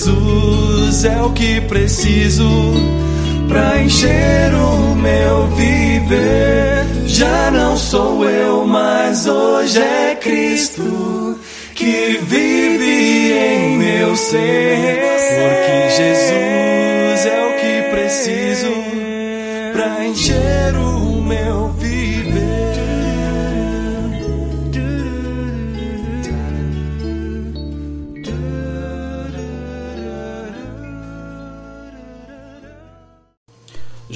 Jesus é o que preciso pra encher o meu viver. Já não sou eu, mas hoje é Cristo que vive em meu ser. Porque Jesus é o que preciso pra encher o meu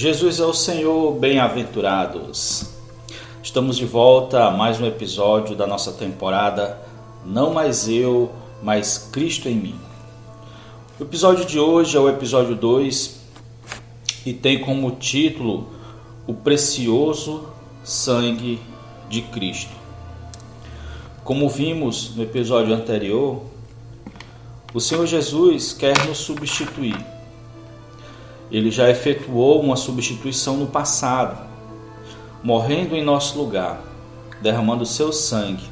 Jesus é o Senhor, bem-aventurados. Estamos de volta a mais um episódio da nossa temporada Não Mais Eu, mas Cristo em mim. O episódio de hoje é o episódio 2 e tem como título O Precioso Sangue de Cristo. Como vimos no episódio anterior, o Senhor Jesus quer nos substituir ele já efetuou uma substituição no passado, morrendo em nosso lugar, derramando seu sangue.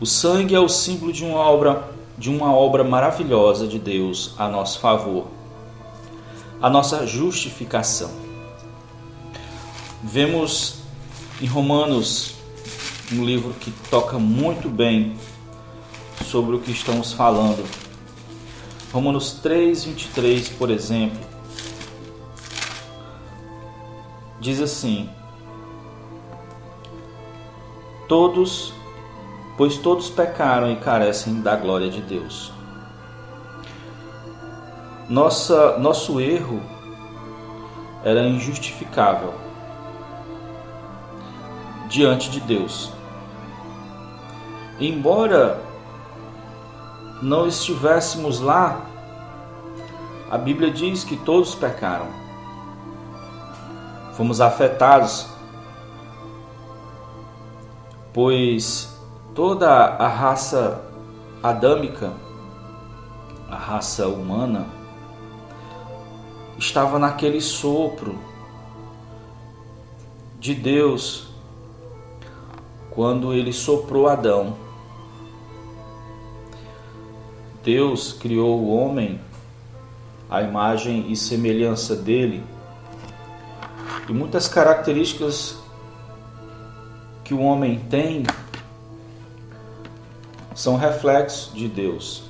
O sangue é o símbolo de uma obra, de uma obra maravilhosa de Deus a nosso favor, a nossa justificação. Vemos em Romanos um livro que toca muito bem sobre o que estamos falando Romanos 3, 23, por exemplo, diz assim: Todos, pois todos pecaram e carecem da glória de Deus. Nossa, nosso erro era injustificável diante de Deus. Embora não estivéssemos lá, a Bíblia diz que todos pecaram. Fomos afetados, pois toda a raça adâmica, a raça humana, estava naquele sopro de Deus quando ele soprou Adão. Deus criou o homem à imagem e semelhança dele. E muitas características que o homem tem são reflexos de Deus.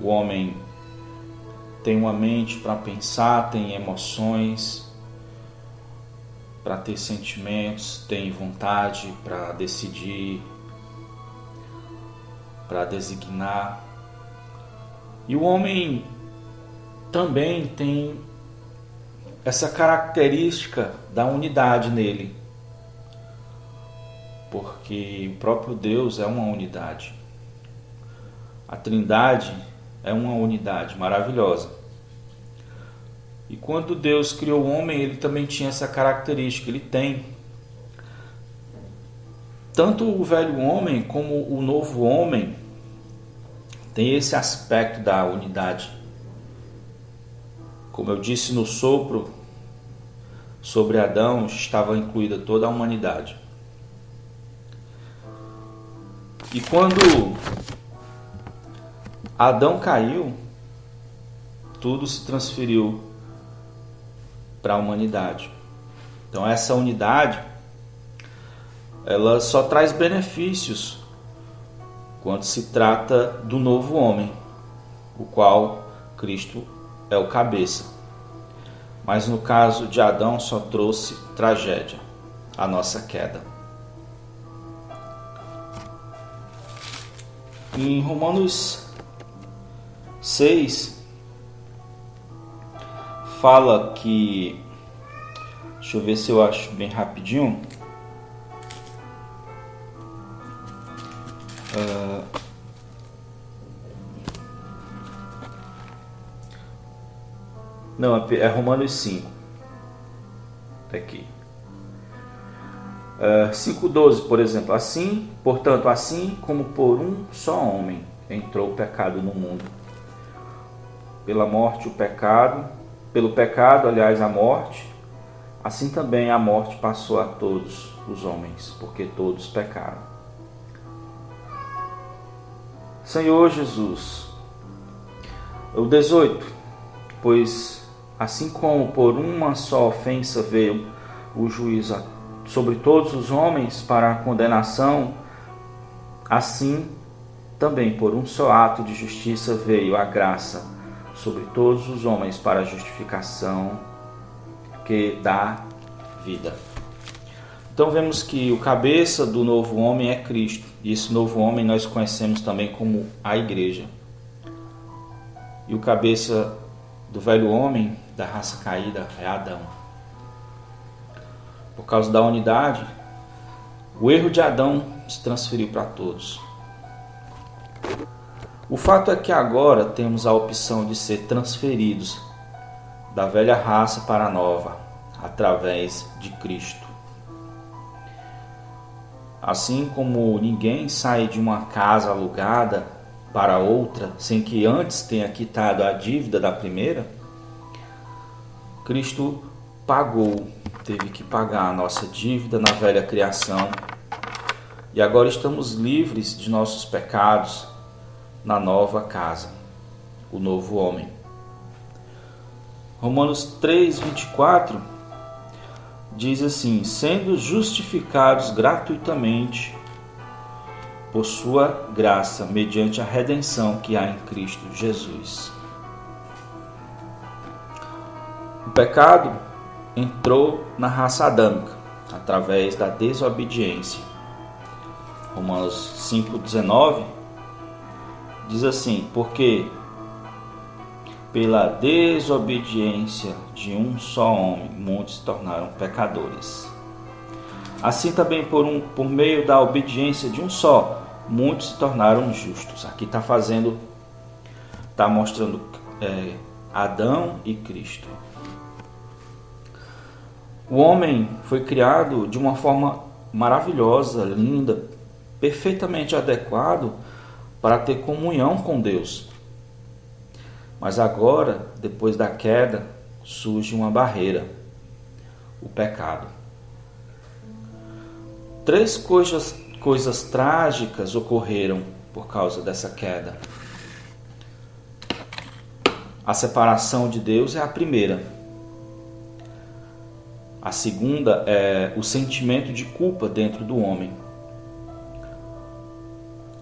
O homem tem uma mente para pensar, tem emoções, para ter sentimentos, tem vontade para decidir, para designar. E o homem também tem essa característica da unidade nele, porque o próprio Deus é uma unidade. A Trindade é uma unidade maravilhosa. E quando Deus criou o homem, ele também tinha essa característica, ele tem. Tanto o velho homem como o novo homem tem esse aspecto da unidade. Como eu disse no sopro sobre Adão, estava incluída toda a humanidade. E quando Adão caiu, tudo se transferiu para a humanidade. Então essa unidade ela só traz benefícios quando se trata do novo homem, o qual Cristo é o cabeça. Mas no caso de Adão só trouxe tragédia, a nossa queda. Em Romanos 6 fala que deixa eu ver se eu acho bem rapidinho. Uh, não, é Romanos 5. Tá aqui. Uh, 5,12, por exemplo. Assim, portanto, assim como por um só homem entrou o pecado no mundo. Pela morte, o pecado. Pelo pecado, aliás, a morte. Assim também a morte passou a todos os homens, porque todos pecaram. Senhor Jesus, O 18. Pois assim como por uma só ofensa veio o juízo sobre todos os homens para a condenação, assim também por um só ato de justiça veio a graça sobre todos os homens para a justificação que dá vida. Então vemos que o cabeça do novo homem é Cristo, e esse novo homem nós conhecemos também como a igreja. E o cabeça do velho homem, da raça caída, é Adão. Por causa da unidade, o erro de Adão se transferiu para todos. O fato é que agora temos a opção de ser transferidos da velha raça para a nova, através de Cristo. Assim como ninguém sai de uma casa alugada para outra sem que antes tenha quitado a dívida da primeira, Cristo pagou, teve que pagar a nossa dívida na velha criação e agora estamos livres de nossos pecados na nova casa, o novo homem. Romanos 3, 24 diz assim: sendo justificados gratuitamente por sua graça, mediante a redenção que há em Cristo Jesus. O pecado entrou na raça adâmica através da desobediência. Romanos 5,19 diz assim: Porque pela desobediência de um só homem, muitos se tornaram pecadores. Assim também por, um, por meio da obediência de um só, muitos se tornaram justos. Aqui está fazendo, está mostrando é, Adão e Cristo. O homem foi criado de uma forma maravilhosa, linda, perfeitamente adequado para ter comunhão com Deus. Mas agora, depois da queda, surge uma barreira: o pecado. Três coisas, coisas trágicas ocorreram por causa dessa queda. A separação de Deus é a primeira. A segunda é o sentimento de culpa dentro do homem.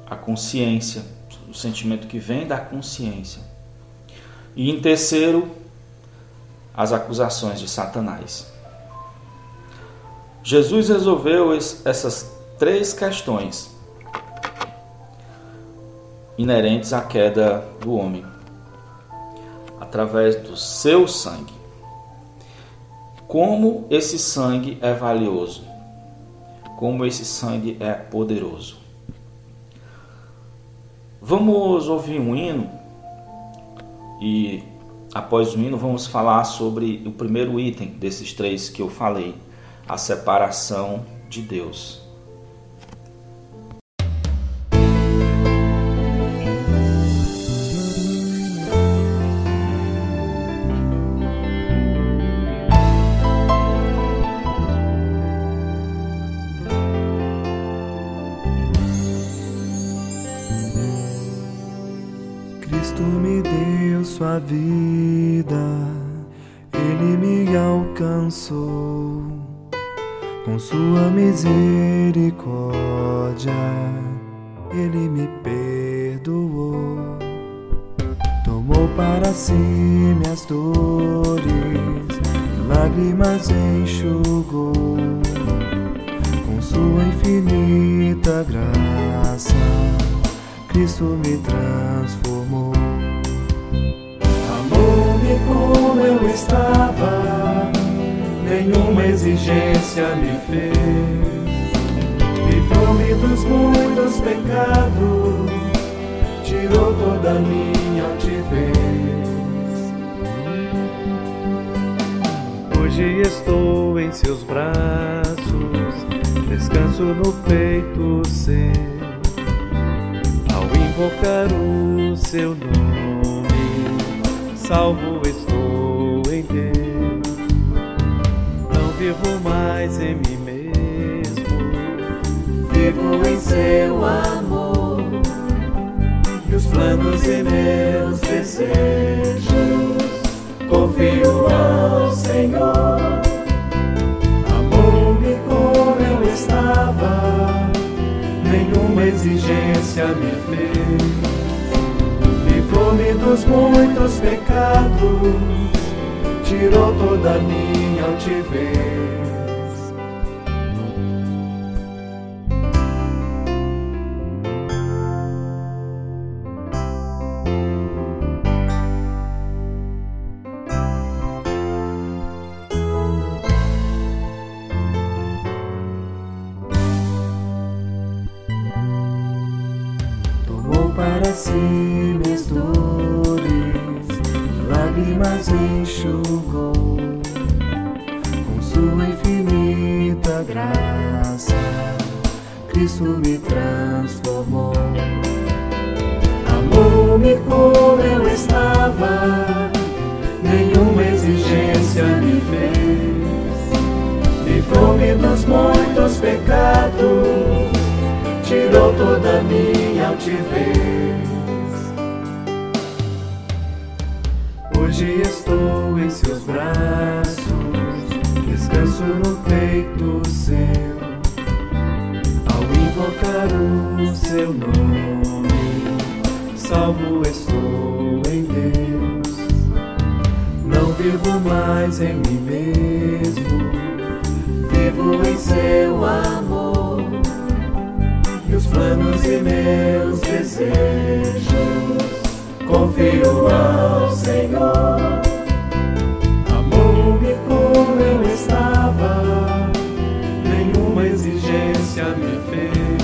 A consciência, o sentimento que vem da consciência. E em terceiro, as acusações de Satanás. Jesus resolveu essas três questões inerentes à queda do homem através do seu sangue. Como esse sangue é valioso, como esse sangue é poderoso. Vamos ouvir um hino e após o hino vamos falar sobre o primeiro item desses três que eu falei, a separação de Deus. Livrou-me dos muitos pecados, tirou toda minha altivez. Hoje estou em seus braços, descanso no peito seu, ao invocar o seu nome salvo estou em Deus. Não vivo mais em mim vivo em seu amor. E meus planos e meus desejos. Confio ao Senhor. Amou-me como eu estava, nenhuma exigência me fez. Livrou-me dos muitos pecados, tirou toda a minha altivez. Minhas dores, lágrimas enxugou com sua infinita graça. Cristo me transformou, amou-me como eu estava, nenhuma exigência me fez, livrou-me dos muitos pecados tirou toda minha altivez. Hoje estou em seus braços, descanso no peito seu. Ao invocar o seu nome, salvo estou em Deus. Não vivo mais em mim mesmo, vivo em seu amor meus planos e meus desejos. Confio ao Senhor. Amou-me como eu estava, nenhuma exigência me fez.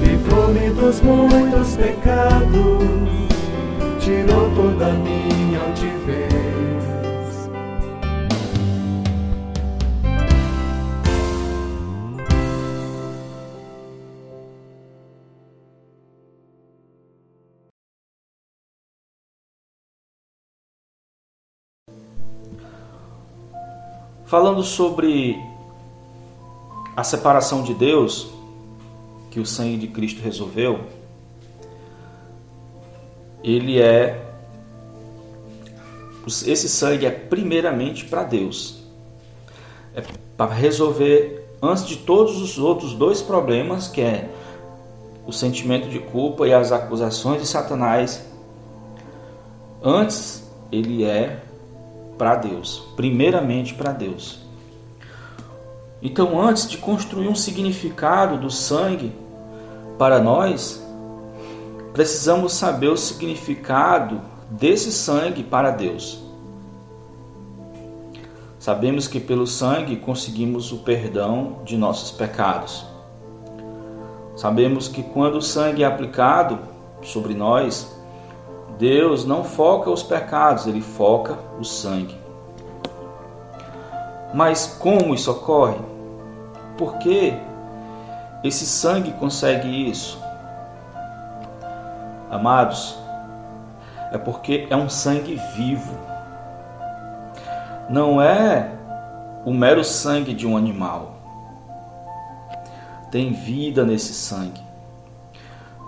Livrou-me dos muitos pecados, tirou toda a minha Falando sobre a separação de Deus que o sangue de Cristo resolveu, ele é esse sangue é primeiramente para Deus. É para resolver antes de todos os outros dois problemas, que é o sentimento de culpa e as acusações de Satanás. Antes ele é para Deus, primeiramente para Deus. Então, antes de construir um significado do sangue para nós, precisamos saber o significado desse sangue para Deus. Sabemos que pelo sangue conseguimos o perdão de nossos pecados. Sabemos que quando o sangue é aplicado sobre nós, Deus não foca os pecados, ele foca o sangue. Mas como isso ocorre? Por que esse sangue consegue isso? Amados, é porque é um sangue vivo. Não é o mero sangue de um animal. Tem vida nesse sangue.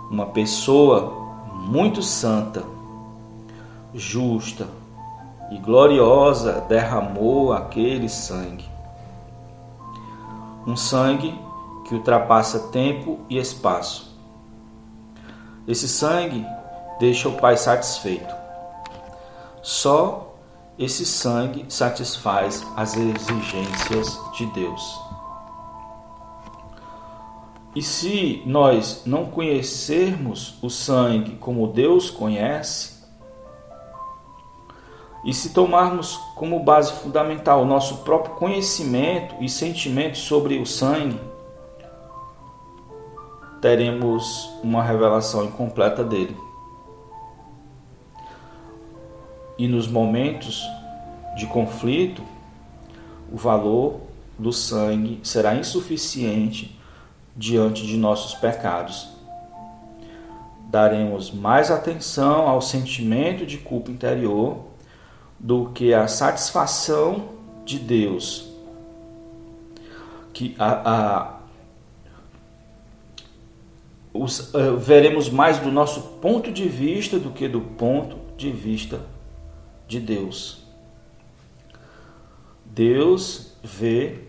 Uma pessoa muito santa justa e gloriosa derramou aquele sangue. Um sangue que ultrapassa tempo e espaço. Esse sangue deixa o Pai satisfeito. Só esse sangue satisfaz as exigências de Deus. E se nós não conhecermos o sangue como Deus conhece, e se tomarmos como base fundamental o nosso próprio conhecimento e sentimento sobre o sangue, teremos uma revelação incompleta dele. E nos momentos de conflito, o valor do sangue será insuficiente diante de nossos pecados. Daremos mais atenção ao sentimento de culpa interior do que a satisfação de Deus. Que a, a os, uh, veremos mais do nosso ponto de vista do que do ponto de vista de Deus. Deus vê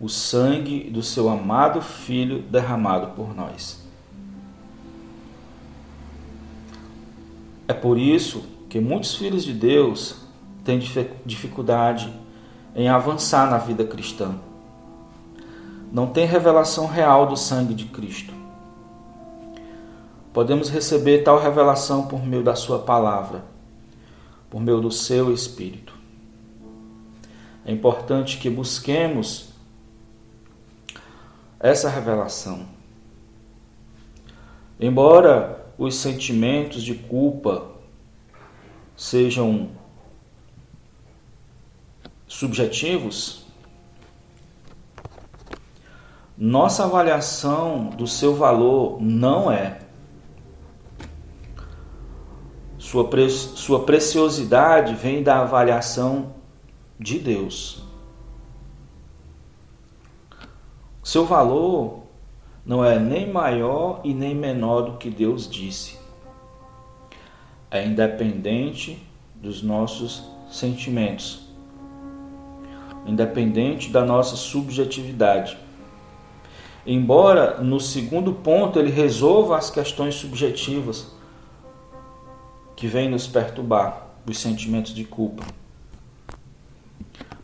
o sangue do seu amado Filho derramado por nós. É por isso que muitos filhos de Deus têm dificuldade em avançar na vida cristã. Não tem revelação real do sangue de Cristo. Podemos receber tal revelação por meio da Sua palavra, por meio do seu Espírito. É importante que busquemos essa revelação. Embora os sentimentos de culpa sejam subjetivos, nossa avaliação do seu valor não é. Sua, pre sua preciosidade vem da avaliação de Deus. Seu valor não é nem maior e nem menor do que Deus disse. É independente dos nossos sentimentos, independente da nossa subjetividade. Embora no segundo ponto ele resolva as questões subjetivas que vêm nos perturbar, os sentimentos de culpa.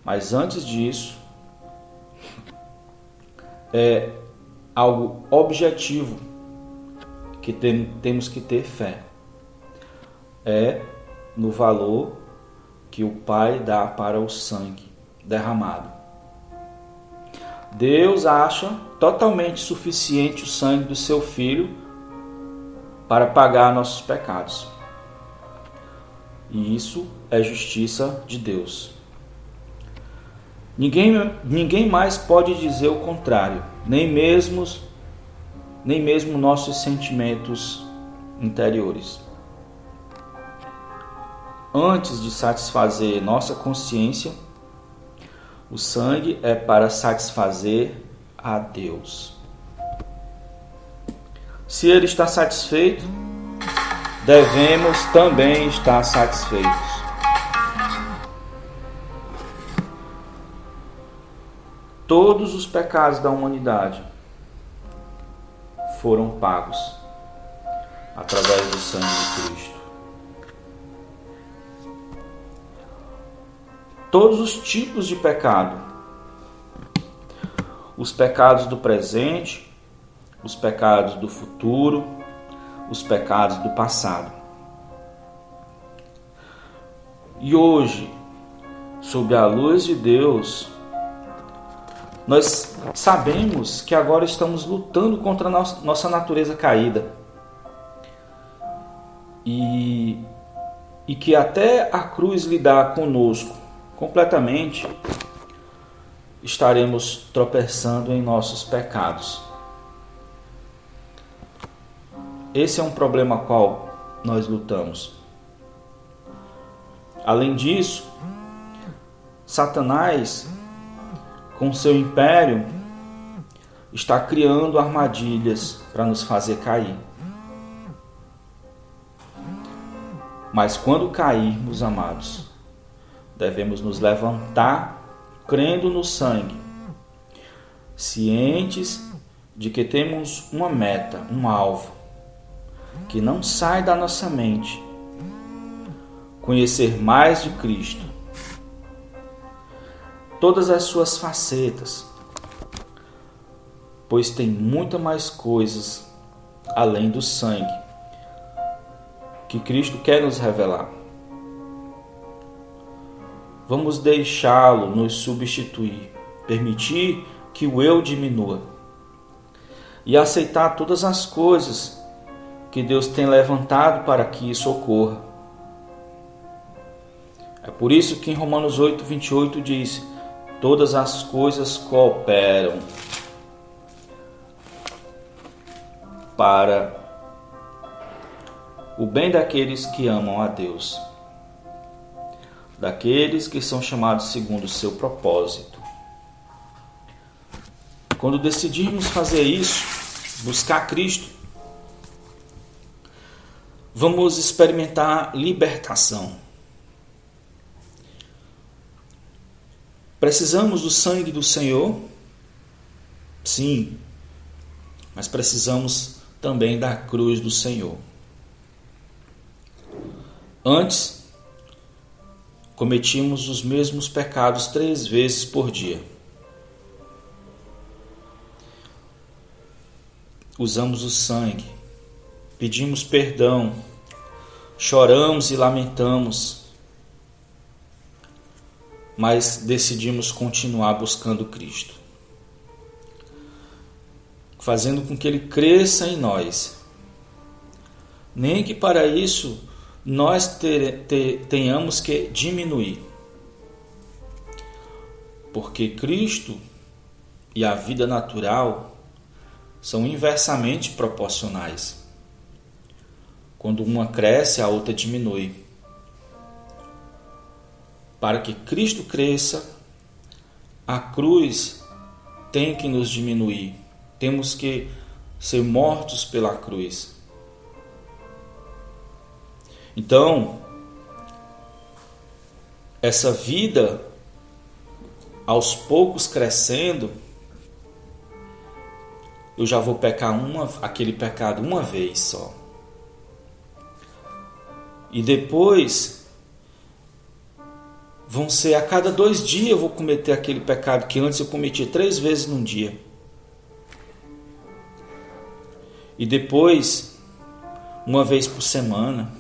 Mas antes disso, é algo objetivo que tem, temos que ter fé. É no valor que o Pai dá para o sangue derramado. Deus acha totalmente suficiente o sangue do seu filho para pagar nossos pecados. E isso é justiça de Deus. Ninguém, ninguém mais pode dizer o contrário, nem mesmo, nem mesmo nossos sentimentos interiores. Antes de satisfazer nossa consciência, o sangue é para satisfazer a Deus. Se ele está satisfeito, devemos também estar satisfeitos. Todos os pecados da humanidade foram pagos através do sangue de Cristo. Todos os tipos de pecado, os pecados do presente, os pecados do futuro, os pecados do passado. E hoje, sob a luz de Deus, nós sabemos que agora estamos lutando contra a nossa natureza caída. E, e que até a cruz lidar conosco completamente, estaremos tropeçando em nossos pecados. Esse é um problema qual nós lutamos. Além disso, Satanás com seu império, está criando armadilhas para nos fazer cair. Mas quando cairmos, amados, devemos nos levantar crendo no sangue, cientes de que temos uma meta, um alvo, que não sai da nossa mente. Conhecer mais de Cristo todas as suas facetas, pois tem muita mais coisas além do sangue que Cristo quer nos revelar. Vamos deixá-lo nos substituir, permitir que o eu diminua. E aceitar todas as coisas que Deus tem levantado para que isso ocorra. É por isso que em Romanos 8, 28 diz: todas as coisas cooperam para o bem daqueles que amam a Deus, daqueles que são chamados segundo o seu propósito. Quando decidirmos fazer isso, buscar Cristo, vamos experimentar libertação. Precisamos do sangue do Senhor? Sim, mas precisamos também da cruz do Senhor. Antes, cometíamos os mesmos pecados três vezes por dia. Usamos o sangue, pedimos perdão, choramos e lamentamos, mas decidimos continuar buscando Cristo fazendo com que ele cresça em nós. Nem que para isso nós ter, ter, tenhamos que diminuir. Porque Cristo e a vida natural são inversamente proporcionais. Quando uma cresce, a outra diminui. Para que Cristo cresça, a cruz tem que nos diminuir. Temos que ser mortos pela cruz. Então, essa vida aos poucos crescendo, eu já vou pecar uma, aquele pecado uma vez só. E depois vão ser a cada dois dias eu vou cometer aquele pecado que antes eu cometia três vezes num dia. E depois, uma vez por semana.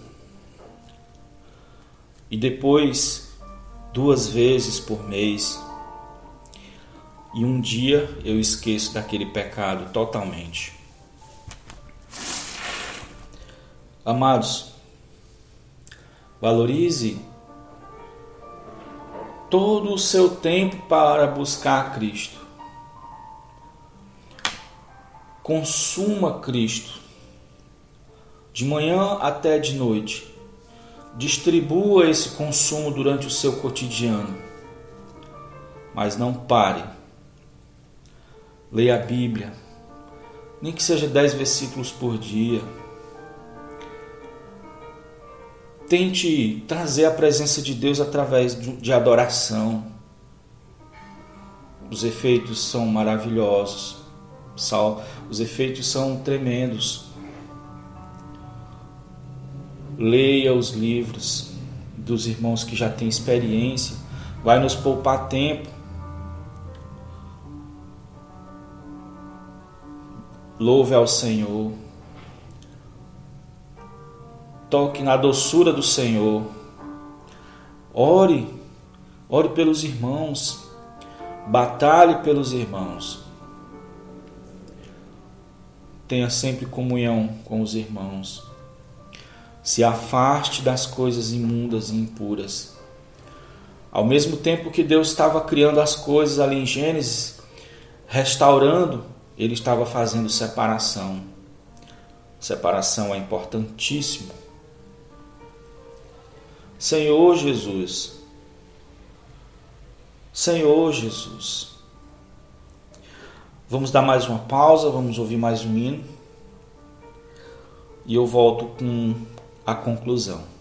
E depois, duas vezes por mês. E um dia eu esqueço daquele pecado totalmente. Amados, valorize todo o seu tempo para buscar Cristo. Consuma Cristo de manhã até de noite. Distribua esse consumo durante o seu cotidiano. Mas não pare. Leia a Bíblia, nem que seja dez versículos por dia. Tente trazer a presença de Deus através de adoração. Os efeitos são maravilhosos. Os efeitos são tremendos. Leia os livros dos irmãos que já têm experiência, vai nos poupar tempo. Louve ao Senhor. Toque na doçura do Senhor. Ore, ore pelos irmãos. Batalhe pelos irmãos tenha sempre comunhão com os irmãos. Se afaste das coisas imundas e impuras. Ao mesmo tempo que Deus estava criando as coisas ali em Gênesis, restaurando, ele estava fazendo separação. Separação é importantíssimo. Senhor Jesus, Senhor Jesus, Vamos dar mais uma pausa, vamos ouvir mais um hino e eu volto com a conclusão.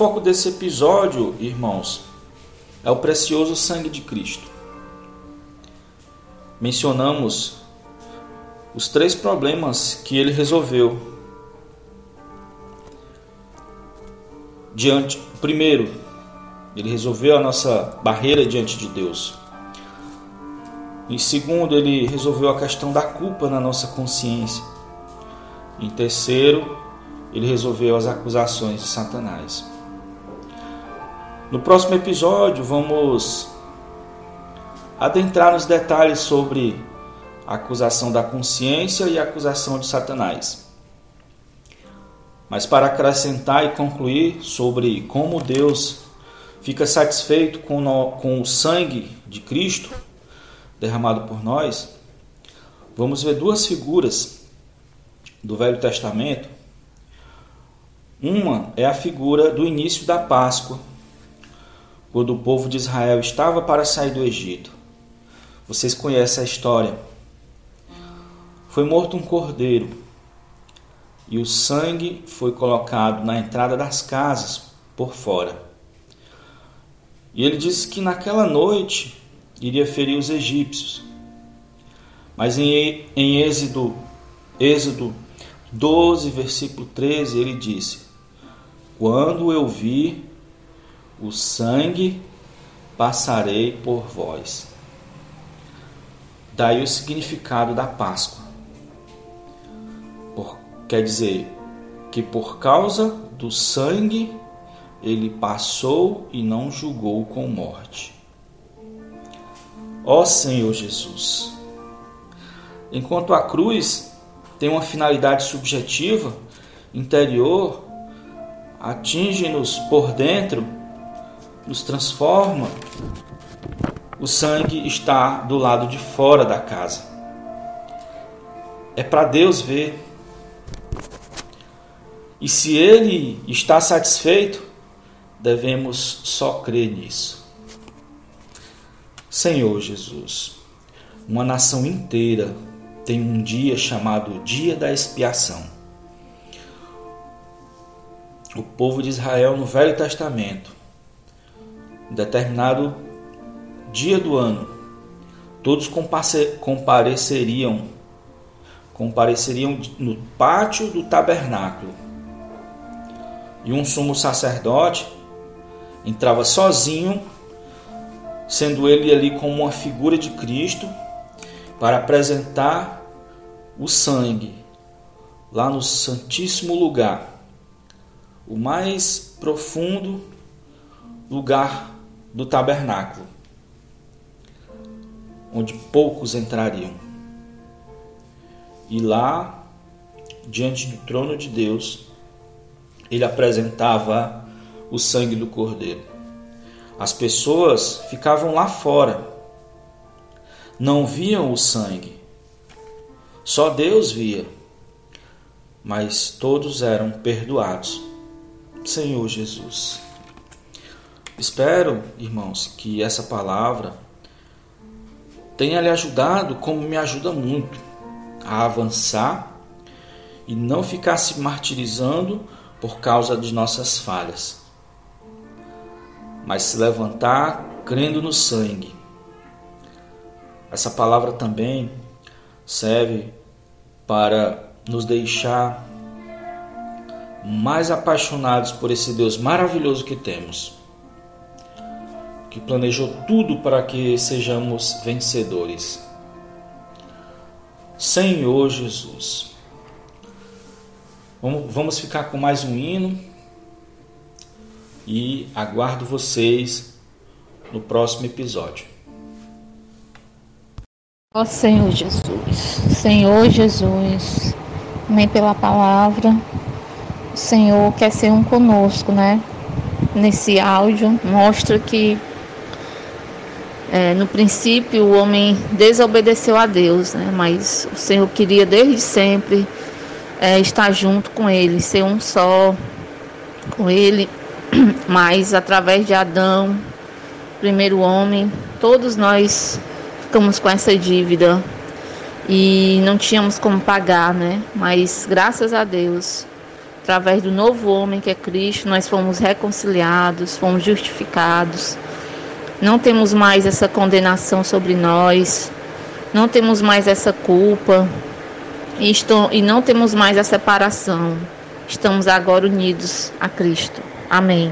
Foco desse episódio, irmãos, é o precioso sangue de Cristo. Mencionamos os três problemas que ele resolveu. Diante, primeiro, ele resolveu a nossa barreira diante de Deus. Em segundo, ele resolveu a questão da culpa na nossa consciência. Em terceiro, ele resolveu as acusações de Satanás. No próximo episódio, vamos adentrar nos detalhes sobre a acusação da consciência e a acusação de Satanás. Mas para acrescentar e concluir sobre como Deus fica satisfeito com, no, com o sangue de Cristo, derramado por nós, vamos ver duas figuras do Velho Testamento. Uma é a figura do início da Páscoa, quando o povo de Israel estava para sair do Egito. Vocês conhecem a história. Foi morto um cordeiro e o sangue foi colocado na entrada das casas por fora. E ele disse que naquela noite iria ferir os egípcios. Mas em, em Êxodo, Êxodo 12, versículo 13, ele disse: Quando eu vi o sangue, passarei por vós. Daí o significado da Páscoa. Por, quer dizer que por causa do sangue ele passou e não julgou com morte. Ó Senhor Jesus. Enquanto a cruz tem uma finalidade subjetiva, interior, atinge-nos por dentro, nos transforma, o sangue está do lado de fora da casa. É para Deus ver. E se Ele está satisfeito, devemos só crer nisso. Senhor Jesus, uma nação inteira tem um dia chamado Dia da Expiação. O povo de Israel no Velho Testamento, determinado dia do ano, todos compareceriam compareceriam no pátio do tabernáculo. E um sumo sacerdote entrava sozinho sendo ele ali como uma figura de Cristo, para apresentar o sangue lá no Santíssimo Lugar, o mais profundo lugar do tabernáculo, onde poucos entrariam. E lá, diante do trono de Deus, ele apresentava o sangue do Cordeiro. As pessoas ficavam lá fora, não viam o sangue, só Deus via, mas todos eram perdoados. Senhor Jesus. Espero, irmãos, que essa palavra tenha lhe ajudado, como me ajuda muito, a avançar e não ficar se martirizando por causa de nossas falhas mas se levantar crendo no sangue. Essa palavra também serve para nos deixar mais apaixonados por esse Deus maravilhoso que temos, que planejou tudo para que sejamos vencedores. Senhor Jesus. Vamos ficar com mais um hino e aguardo vocês no próximo episódio. Ó Senhor Jesus, Senhor Jesus, nem pela palavra, o Senhor quer ser um conosco, né? Nesse áudio mostra que é, no princípio o homem desobedeceu a Deus, né? Mas o Senhor queria desde sempre é, estar junto com Ele, ser um só com Ele mas através de Adão, primeiro homem, todos nós ficamos com essa dívida. e não tínhamos como pagar, né? Mas graças a Deus, através do novo homem que é Cristo, nós fomos reconciliados, fomos justificados. Não temos mais essa condenação sobre nós, não temos mais essa culpa e, estou, e não temos mais a separação. Estamos agora unidos a Cristo. Amém.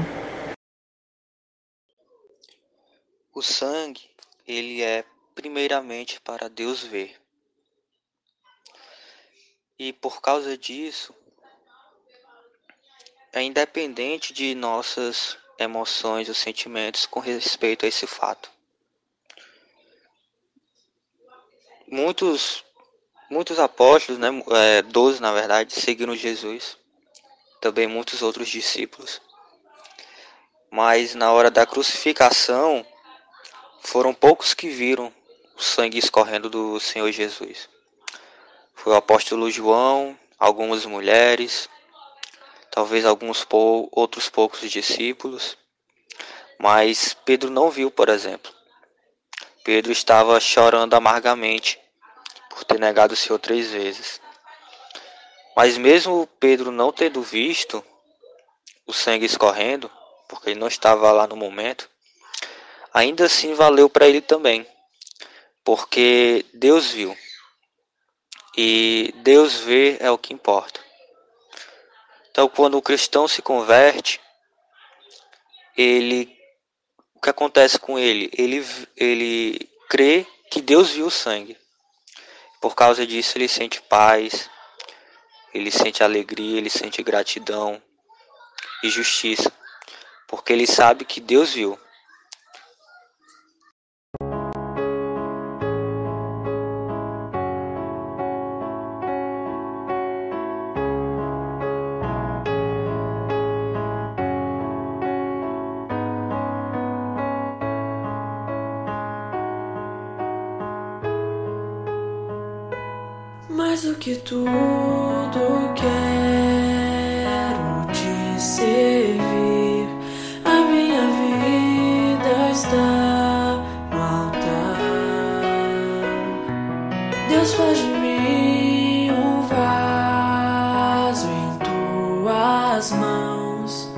O sangue, ele é primeiramente para Deus ver. E por causa disso, é independente de nossas emoções ou sentimentos com respeito a esse fato. Muitos, muitos apóstolos, né, é, doze na verdade, seguiram Jesus, também muitos outros discípulos. Mas na hora da crucificação, foram poucos que viram o sangue escorrendo do Senhor Jesus. Foi o apóstolo João, algumas mulheres, talvez alguns pou, outros poucos discípulos, mas Pedro não viu, por exemplo. Pedro estava chorando amargamente por ter negado o Senhor três vezes. Mas mesmo Pedro não tendo visto o sangue escorrendo, porque ele não estava lá no momento, ainda assim valeu para ele também, porque Deus viu. E Deus vê é o que importa. Então, quando o cristão se converte, ele o que acontece com ele? Ele ele crê que Deus viu o sangue. Por causa disso, ele sente paz, ele sente alegria, ele sente gratidão e justiça, porque ele sabe que Deus viu. Tudo quero te servir. A minha vida está no altar. Deus faz de mim um vaso em tuas mãos.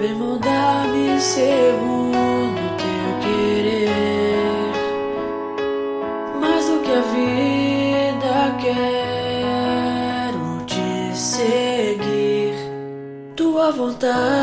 Vem mudar-me segundo tak